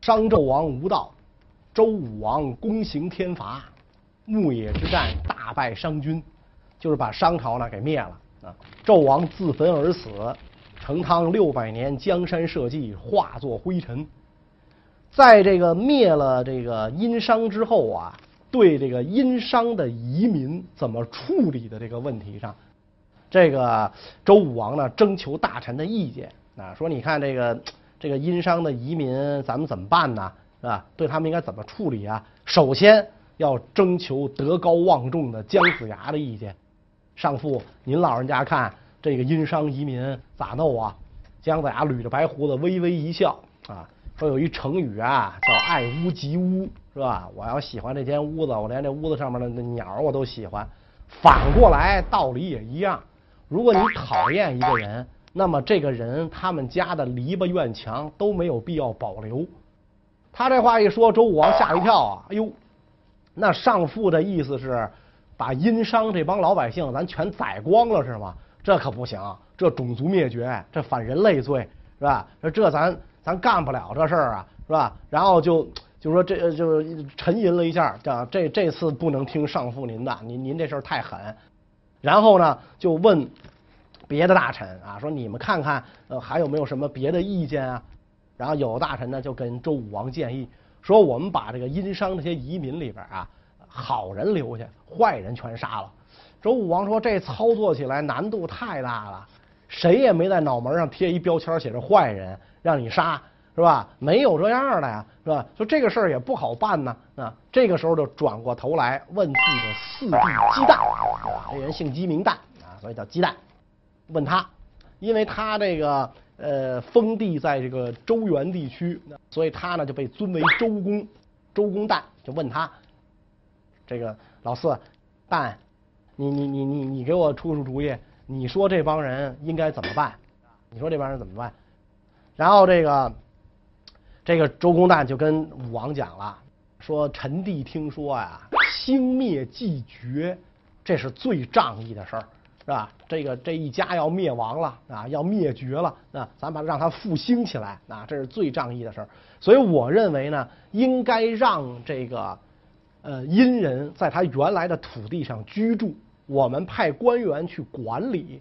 商纣王无道，周武王躬行天罚，牧野之战大败商军，就是把商朝呢给灭了啊。纣王自焚而死，成汤六百年江山社稷化作灰尘。在这个灭了这个殷商之后啊，对这个殷商的遗民怎么处理的这个问题上，这个周武王呢征求大臣的意见啊，说你看这个。这个殷商的遗民，咱们怎么办呢？是吧？对他们应该怎么处理啊？首先要征求德高望重的姜子牙的意见。上父，您老人家看这个殷商遗民咋弄啊？姜子牙捋着白胡子，微微一笑啊，说有一成语啊，叫爱屋及乌，是吧？我要喜欢这间屋子，我连这屋子上面的那鸟我都喜欢。反过来道理也一样，如果你讨厌一个人。那么这个人，他们家的篱笆院墙都没有必要保留。他这话一说，周武王吓一跳啊！哎呦，那上父的意思是把殷商这帮老百姓咱全宰光了是吗？这可不行，这种族灭绝，这反人类罪是吧？说这咱咱干不了这事儿啊，是吧？然后就就说这就沉吟了一下，这这这次不能听上父您的，您您这事儿太狠。然后呢，就问。别的大臣啊，说你们看看，呃，还有没有什么别的意见啊？然后有大臣呢，就跟周武王建议说，我们把这个殷商这些移民里边啊，好人留下，坏人全杀了。周武王说，这操作起来难度太大了，谁也没在脑门上贴一标签写着坏人，让你杀，是吧？没有这样的呀，是吧？说这个事儿也不好办呢。啊，这个时候就转过头来问自己的四弟姬旦，这人姓姬名旦啊，所以叫姬旦。问他，因为他这个呃封地在这个周原地区，所以他呢就被尊为周公。周公旦就问他，这个老四旦，你你你你你给我出出主意，你说这帮人应该怎么办？你说这帮人怎么办？然后这个这个周公旦就跟武王讲了，说臣弟听说呀，兴灭既绝，这是最仗义的事儿。是吧？这个这一家要灭亡了啊，要灭绝了啊，咱把让它复兴起来啊，这是最仗义的事儿。所以我认为呢，应该让这个呃殷人在他原来的土地上居住，我们派官员去管理，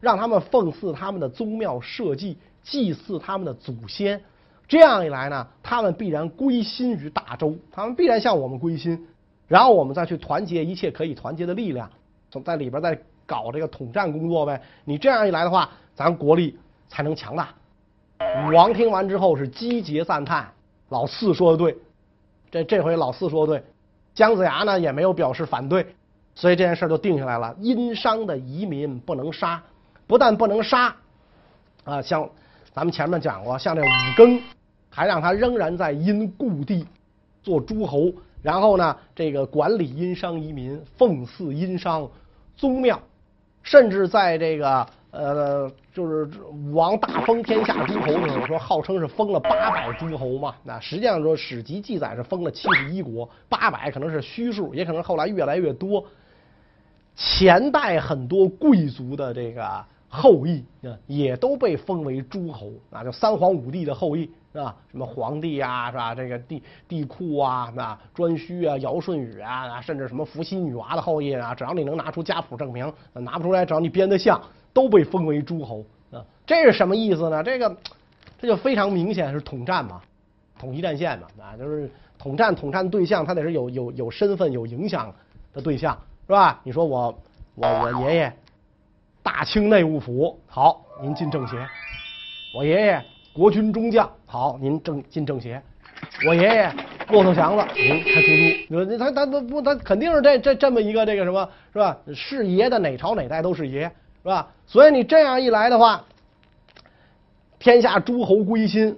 让他们奉祀他们的宗庙社稷，祭祀他们的祖先。这样一来呢，他们必然归心于大周，他们必然向我们归心，然后我们再去团结一切可以团结的力量，从在里边再。搞这个统战工作呗，你这样一来的话，咱国力才能强大。武王听完之后是击节赞叹，老四说的对，这这回老四说的对，姜子牙呢也没有表示反对，所以这件事就定下来了。殷商的遗民不能杀，不但不能杀，啊，像咱们前面讲过，像这武庚，还让他仍然在殷故地做诸侯，然后呢，这个管理殷商遗民，奉祀殷商宗庙。甚至在这个呃，就是武王大封天下诸侯的时候，说号称是封了八百诸侯嘛。那实际上说史籍记载是封了七十一国，八百可能是虚数，也可能后来越来越多。前代很多贵族的这个后裔，也都被封为诸侯，那就三皇五帝的后裔。是吧？什么皇帝啊，是吧？这个帝帝库啊，那颛顼啊，尧舜禹啊，甚至什么伏羲女娲的后裔啊，只要你能拿出家谱证明，拿不出来，只要你编得像，都被封为诸侯啊。这是什么意思呢？这个这就非常明显是统战嘛，统一战线嘛，啊，就是统战统战对象，他得是有有有身份、有影响的对象，是吧？你说我我我爷爷大清内务府，好，您进政协，我爷爷。国军中将，好，您正进政协。我爷爷骆驼祥子，您开出租。他他他不，他肯定是这这这么一个这个什么，是吧？是爷的哪朝哪代都是爷，是吧？所以你这样一来的话，天下诸侯归心，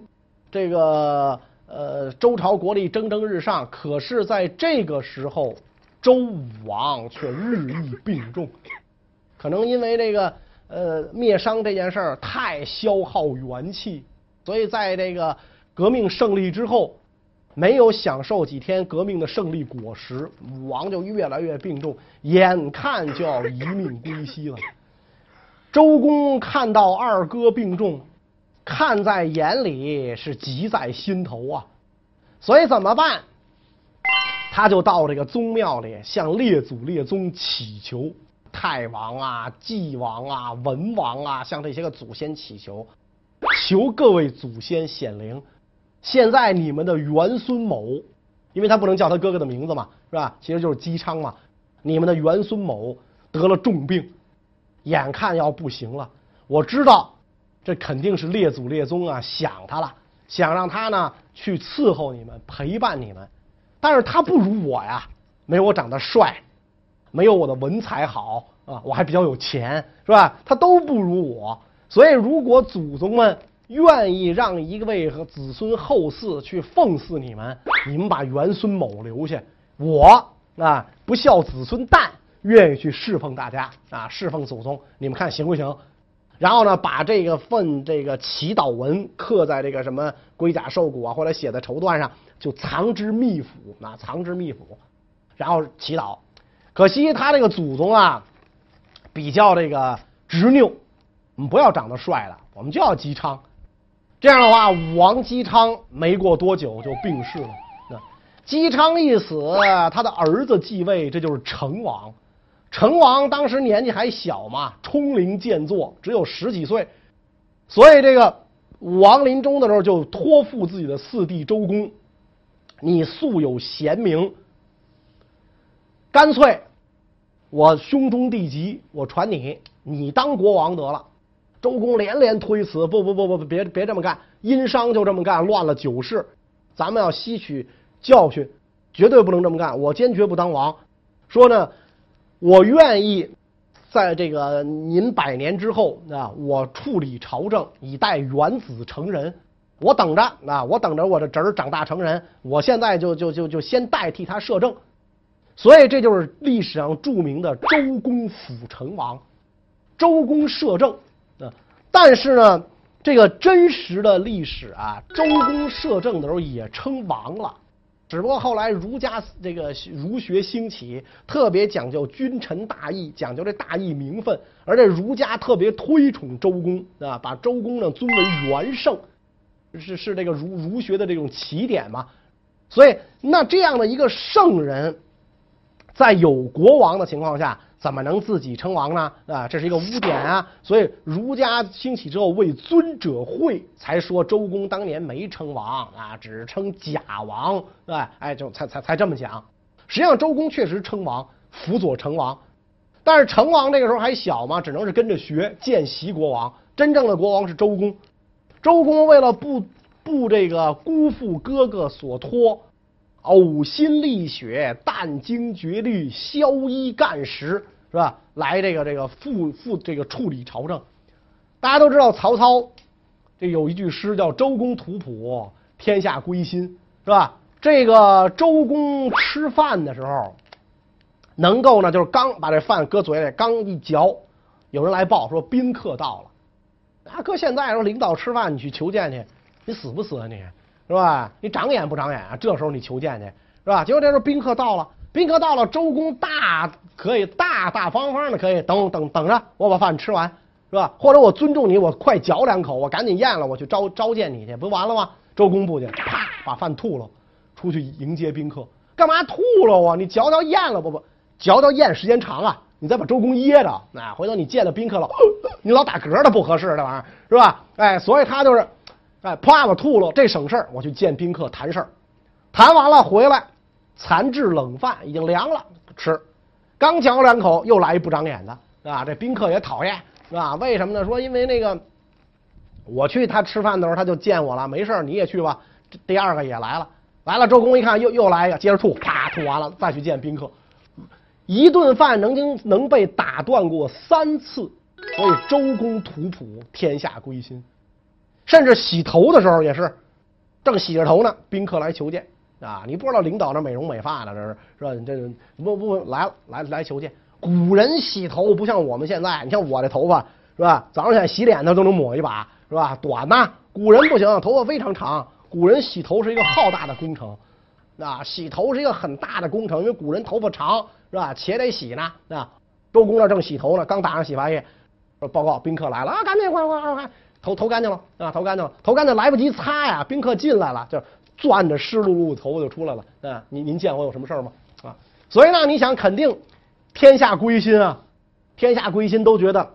这个呃周朝国力蒸蒸日上。可是在这个时候，周武王却日益病重，可能因为这个呃灭商这件事儿太消耗元气。所以在这个革命胜利之后，没有享受几天革命的胜利果实，武王就越来越病重，眼看就要一命归西了。周公看到二哥病重，看在眼里是急在心头啊，所以怎么办？他就到这个宗庙里向列祖列宗祈求，太王啊、纪王啊、文王啊，向这些个祖先祈求，求各位祖先显灵。现在你们的元孙某，因为他不能叫他哥哥的名字嘛，是吧？其实就是姬昌嘛。你们的元孙某得了重病，眼看要不行了。我知道，这肯定是列祖列宗啊想他了，想让他呢去伺候你们，陪伴你们。但是他不如我呀，没有我长得帅，没有我的文采好啊，我还比较有钱，是吧？他都不如我，所以如果祖宗们愿意让一位和子孙后嗣去奉祀你们，你们把元孙某留下，我啊不孝子孙旦愿意去侍奉大家啊，侍奉祖宗，你们看行不行？然后呢，把这个份这个祈祷文刻在这个什么龟甲兽骨啊，或者写在绸缎上。就藏之秘府，啊，藏之秘府，然后祈祷。可惜他这个祖宗啊，比较这个执拗，我们不要长得帅了，我们就要姬昌。这样的话，武王姬昌没过多久就病逝了。姬昌一死，他的儿子继位，这就是成王。成王当时年纪还小嘛，冲灵健作，只有十几岁，所以这个武王临终的时候就托付自己的四弟周公。你素有贤名，干脆我兄终弟及，我传你，你当国王得了。周公连连推辞，不不不不，别别这么干，殷商就这么干，乱了九世，咱们要吸取教训，绝对不能这么干。我坚决不当王。说呢，我愿意在这个您百年之后啊，我处理朝政，以待元子成人。我等着啊！我等着我的侄儿长大成人，我现在就就就就先代替他摄政，所以这就是历史上著名的周公辅成王。周公摄政啊，但是呢，这个真实的历史啊，周公摄政的时候也称王了，只不过后来儒家这个儒学兴起，特别讲究君臣大义，讲究这大义名分，而且儒家特别推崇周公啊，把周公呢尊为元圣。是是这个儒儒学的这种起点嘛，所以那这样的一个圣人，在有国王的情况下，怎么能自己称王呢？啊，这是一个污点啊！所以儒家兴起之后，为尊者讳，才说周公当年没称王啊，只称假王，对，哎，就才才才这么讲。实际上，周公确实称王，辅佐成王，但是成王这个时候还小嘛，只能是跟着学见习国王。真正的国王是周公。周公为了不不这个辜负哥哥所托，呕心沥血、殚精竭虑、宵衣旰食，是吧？来这个这个负负这个处理朝政。大家都知道曹操，这有一句诗叫“周公吐哺，天下归心”，是吧？这个周公吃饭的时候，能够呢，就是刚把这饭搁嘴里，刚一嚼，有人来报说宾客到了。啊，搁现在说领导吃饭，你去求见去，你死不死啊你？是吧？你长眼不长眼啊？这时候你求见去，是吧？结果这时候宾客到了，宾客到了，周公大可以大大方方的可以等等等着，我把饭吃完，是吧？或者我尊重你，我快嚼两口，我赶紧咽了，我去召召见你去，不完了吗？周公不去，啪把饭吐了，出去迎接宾客。干嘛吐了啊？你嚼嚼咽了不不？嚼嚼咽时间长啊。你再把周公噎着，那回头你见了宾客了，你老打嗝的不合适，这玩意儿是吧？哎，所以他就是，哎，啪我吐了，这省事儿，我去见宾客谈事儿，谈完了回来，残制冷饭已经凉了，吃，刚嚼两口又来一不长眼的，啊，这宾客也讨厌，是吧？为什么呢？说因为那个，我去他吃饭的时候他就见我了，没事你也去吧。第二个也来了，来了，周公一看又又来一个，接着吐，啪吐完了再去见宾客。一顿饭能经能被打断过三次，所以周公吐哺，天下归心。甚至洗头的时候也是，正洗着头呢，宾客来求见啊！你不知道领导那美容美发的，这是是吧？你这不不来，来来求见。古人洗头不像我们现在，你像我这头发是吧？早上起来洗脸他都能抹一把是吧？短呐，古人不行，头发非常长。古人洗头是一个浩大的工程。啊，洗头是一个很大的工程，因为古人头发长，是吧？且得洗呢。啊，周公那正洗头呢，刚打上洗发液，说报告宾客来了啊，赶紧快快快快，头头干净了啊，头干净了，头干净来不及擦呀，宾客进来了，就攥着湿漉漉的头发就出来了。啊，您您见我有什么事儿吗？啊，所以呢，你想肯定天下归心啊，天下归心都觉得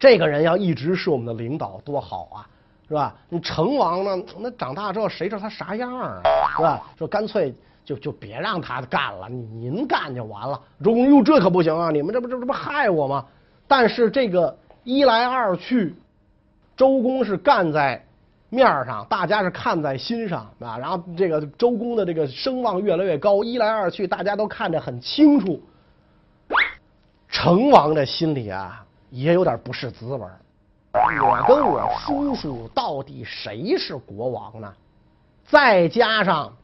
这个人要一直是我们的领导多好啊，是吧？你成王呢，那长大之后谁知道他啥样啊，是吧？说干脆就就别让他干了，您干就完了。周公说：“这可不行啊，你们这不这这不害我吗？”但是这个一来二去，周公是干在面上，大家是看在心上啊。然后这个周公的这个声望越来越高，一来二去，大家都看得很清楚。成王的心里啊，也有点不是滋味。我跟我叔叔到底谁是国王呢？再加上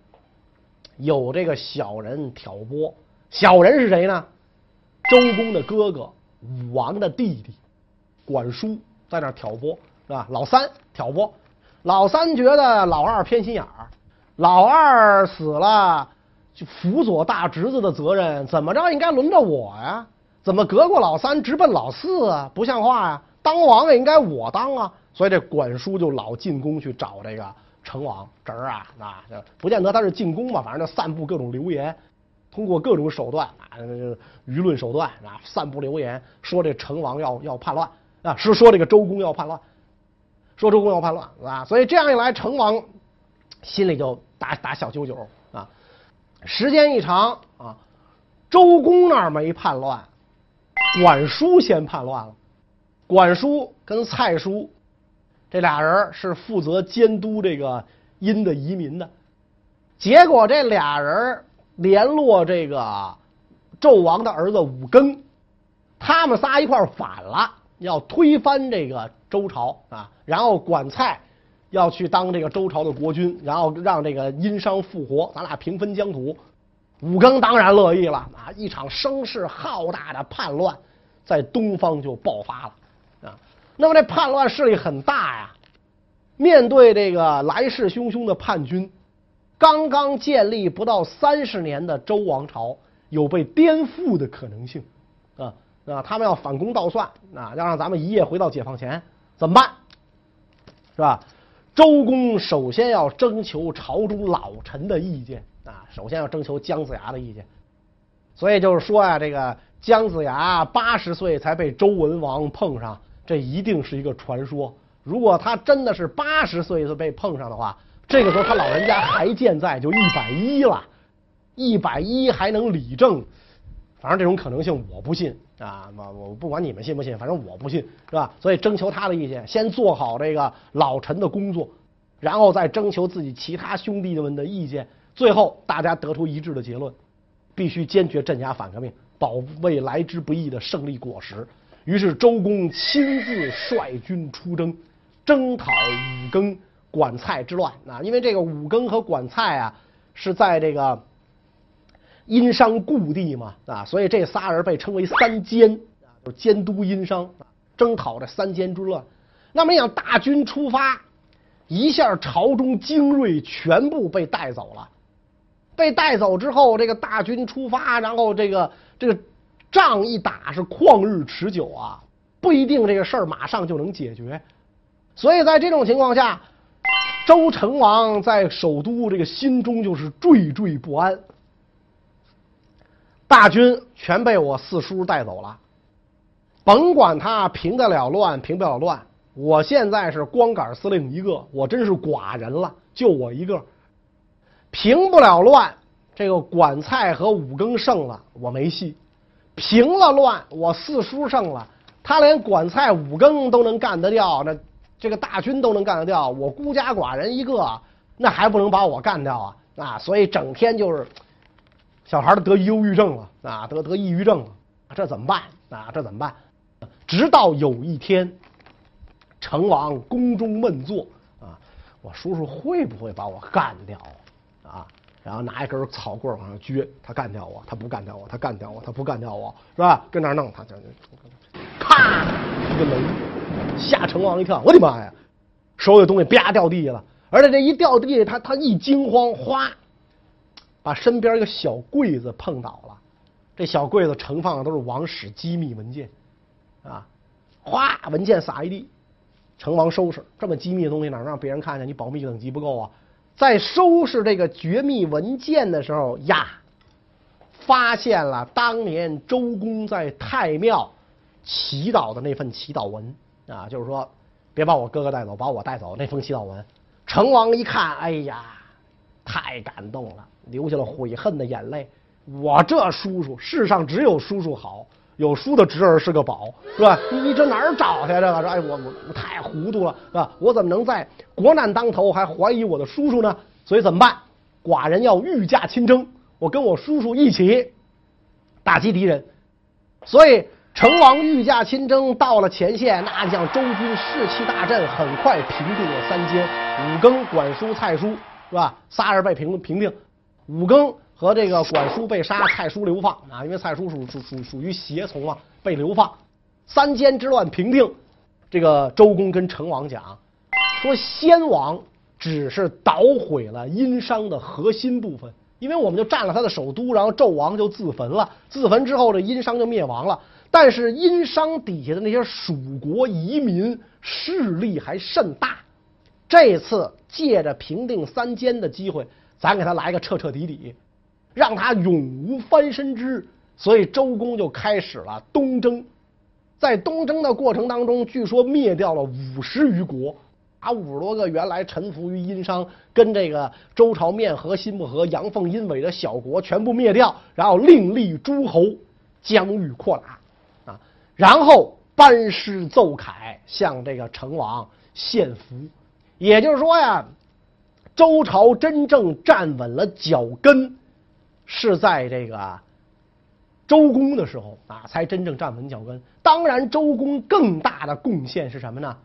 有这个小人挑拨，小人是谁呢？周公的哥哥。武王的弟弟管叔在那挑拨，是吧？老三挑拨，老三觉得老二偏心眼儿，老二死了，就辅佐大侄子的责任，怎么着应该轮着我呀？怎么隔过老三直奔老四啊？不像话呀！当王也应该我当啊！所以这管叔就老进宫去找这个成王侄儿啊，啊，不见得他是进宫吧，反正就散布各种流言。通过各种手段啊，舆论手段啊，散布流言，说这成王要要叛乱啊，是说这个周公要叛乱，说周公要叛乱啊，所以这样一来，成王心里就打打小九九啊。时间一长啊，周公那儿没叛乱，管叔先叛乱了。管叔跟蔡叔这俩人是负责监督这个殷的移民的，结果这俩人。联络这个纣王的儿子武庚，他们仨一块反了，要推翻这个周朝啊，然后管蔡要去当这个周朝的国君，然后让这个殷商复活，咱俩平分疆土。武庚当然乐意了啊，一场声势浩大的叛乱在东方就爆发了啊。那么这叛乱势力很大呀，面对这个来势汹汹的叛军。刚刚建立不到三十年的周王朝有被颠覆的可能性，啊啊！他们要反攻倒算，啊，要让咱们一夜回到解放前，怎么办？是吧？周公首先要征求朝中老臣的意见，啊，首先要征求姜子牙的意见。所以就是说呀，这个姜子牙八十岁才被周文王碰上，这一定是一个传说。如果他真的是八十岁就被碰上的话。这个时候他老人家还健在，就一百一了，一百一还能理政，反正这种可能性我不信啊！我我不管你们信不信，反正我不信，是吧？所以征求他的意见，先做好这个老臣的工作，然后再征求自己其他兄弟们的意见，最后大家得出一致的结论，必须坚决镇压反革命，保卫来之不易的胜利果实。于是周公亲自率军出征，征讨武庚。管蔡之乱啊，因为这个武庚和管蔡啊是在这个殷商故地嘛啊，所以这仨人被称为三监啊，就监督殷商，征讨这三监之乱。那么你想，大军出发，一下朝中精锐全部被带走了。被带走之后，这个大军出发，然后这个这个仗一打是旷日持久啊，不一定这个事儿马上就能解决。所以在这种情况下。周成王在首都这个心中就是惴惴不安，大军全被我四叔带走了，甭管他平得了乱，平不了乱，我现在是光杆司令一个，我真是寡人了，就我一个，平不了乱，这个管蔡和五更胜了，我没戏；平了乱，我四叔胜了，他连管蔡、五更都能干得掉，那。这个大军都能干得掉，我孤家寡人一个，那还不能把我干掉啊？啊，所以整天就是小孩都得忧郁症了啊，得得抑郁症了，这怎么办啊？这怎么办？直到有一天，成王宫中闷坐啊，我叔叔会不会把我干掉啊？然后拿一根草棍往上撅，他干掉我，他不干掉我，他干掉我，他不干掉我，是吧？跟那儿弄他，就咔一个雷。吓成王一跳，我的妈呀！手里的东西啪掉地下了，而且这一掉地下，他他一惊慌，哗，把身边一个小柜子碰倒了。这小柜子盛放的都是王室机密文件，啊，哗，文件撒一地。成王收拾这么机密的东西，哪能让别人看见？你保密等级不够啊！在收拾这个绝密文件的时候呀，发现了当年周公在太庙祈祷的那份祈祷文啊，就是说别把我哥哥带走，把我带走那封祈祷文。成王一看，哎呀，太感动了，流下了悔恨的眼泪。我这叔叔，世上只有叔叔好。有叔的侄儿是个宝，是吧？你你这哪儿找去？这个说，哎，我我我太糊涂了，是吧？我怎么能在国难当头还怀疑我的叔叔呢？所以怎么办？寡人要御驾亲征，我跟我叔叔一起打击敌人。所以成王御驾亲征到了前线，那将周军士气大振，很快平定了三监。武庚、管叔、蔡叔，是吧？仨人被平平定。武庚。和这个管叔被杀，蔡叔流放啊，因为蔡叔属属属属于胁从啊，被流放。三监之乱平定，这个周公跟成王讲说，先王只是捣毁了殷商的核心部分，因为我们就占了他的首都，然后纣王就自焚了，自焚之后这殷商就灭亡了。但是殷商底下的那些蜀国遗民势力还甚大，这次借着平定三监的机会，咱给他来个彻彻底底。让他永无翻身之，所以周公就开始了东征。在东征的过程当中，据说灭掉了五十余国，把五十多个原来臣服于殷商、跟这个周朝面和心不和、阳奉阴违的小国全部灭掉，然后另立诸侯，疆域扩大啊，然后班师奏凯，向这个成王献俘。也就是说呀，周朝真正站稳了脚跟。是在这个周公的时候啊，才真正站稳脚跟。当然，周公更大的贡献是什么呢？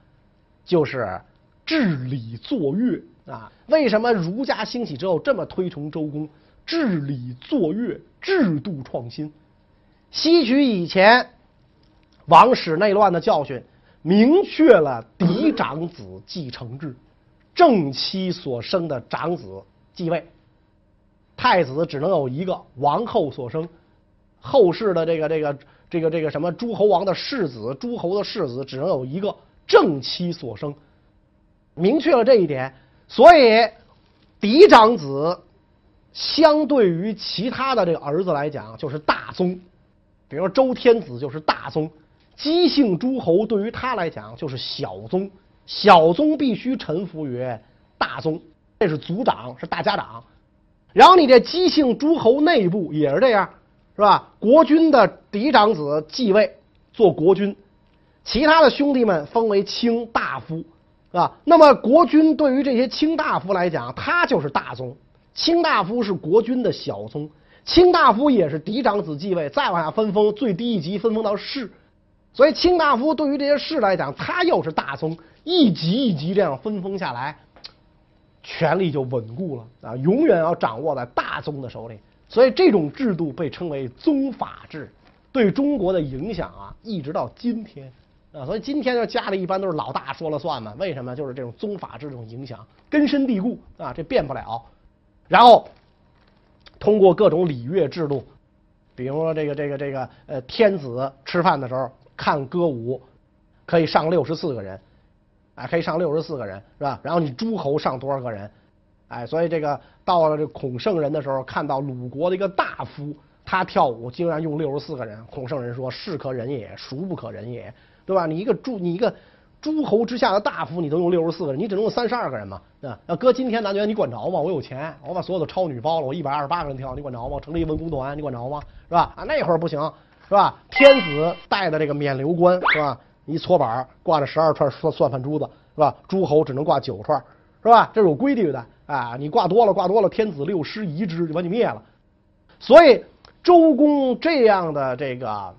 就是治理作乐啊。为什么儒家兴起之后这么推崇周公？治理作乐，制度创新，吸取以前王室内乱的教训，明确了嫡长子继承制，正妻所生的长子继位。太子只能有一个，王后所生，后世的这个这个这个这个什么诸侯王的世子，诸侯的世子只能有一个，正妻所生，明确了这一点，所以嫡长子相对于其他的这个儿子来讲就是大宗，比如周天子就是大宗，姬姓诸侯对于他来讲就是小宗，小宗必须臣服于大宗，这是族长，是大家长。然后你这姬姓诸侯内部也是这样，是吧？国君的嫡长子继位做国君，其他的兄弟们封为卿大夫，是吧？那么国君对于这些卿大夫来讲，他就是大宗。卿大夫是国君的小宗，卿大夫也是嫡长子继位，再往下分封，最低一级分封到士。所以卿大夫对于这些士来讲，他又是大宗，一级一级这样分封下来。权力就稳固了啊，永远要掌握在大宗的手里，所以这种制度被称为宗法制，对中国的影响啊，一直到今天啊，所以今天的家里一般都是老大说了算嘛，为什么？就是这种宗法制这种影响根深蒂固啊，这变不了。然后通过各种礼乐制度，比如说这个这个这个呃，天子吃饭的时候看歌舞，可以上六十四个人。哎，可以上六十四个人，是吧？然后你诸侯上多少个人？哎，所以这个到了这孔圣人的时候，看到鲁国的一个大夫，他跳舞竟然用六十四个人。孔圣人说：“是可忍也，孰不可忍也？对吧？你一个诸你一个诸侯之下的大夫，你都用六十四个人，你只能用三十二个人嘛？啊，要搁今天，咱觉你管着吗？我有钱，我把所有的超女包了，我一百二十八个人跳，你管着吗？成立文工团，你管着吗？是吧？啊，那会儿不行，是吧？天子带的这个冕旒冠，是吧？”一搓板挂着十二串算算盘珠子是吧？诸侯只能挂九串是吧？这是有规定的啊！你挂多了挂多了，天子六师夷之就把你灭了。所以周公这样的这个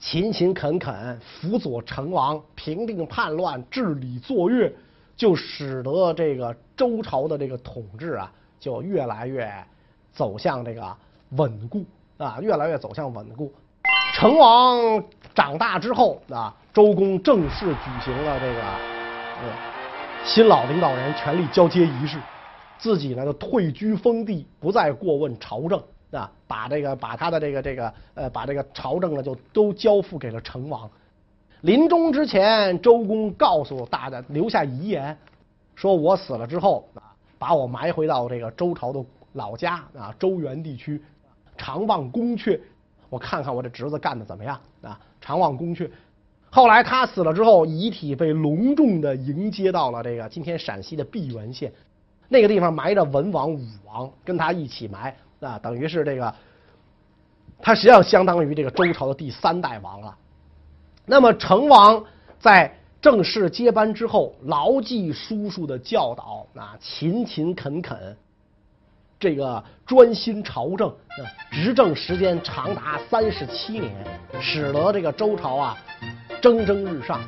勤勤恳恳辅佐成王、平定叛乱、治理作乐，就使得这个周朝的这个统治啊，就越来越走向这个稳固啊，越来越走向稳固。成王长大之后啊。周公正式举行了这个呃新老领导人权力交接仪式，自己呢就退居封地，不再过问朝政啊，把这个把他的这个这个呃把这个朝政呢就都交付给了成王。临终之前，周公告诉大家留下遗言，说我死了之后啊，把我埋回到这个周朝的老家啊，周原地区，常望宫阙，我看看我这侄子干的怎么样啊？常望宫阙。后来他死了之后，遗体被隆重的迎接到了这个今天陕西的毕源县，那个地方埋着文王、武王，跟他一起埋啊，等于是这个，他实际上相当于这个周朝的第三代王了。那么成王在正式接班之后，牢记叔叔的教导啊，勤勤恳恳，这个专心朝政，执政时间长达三十七年，使得这个周朝啊。蒸蒸日上。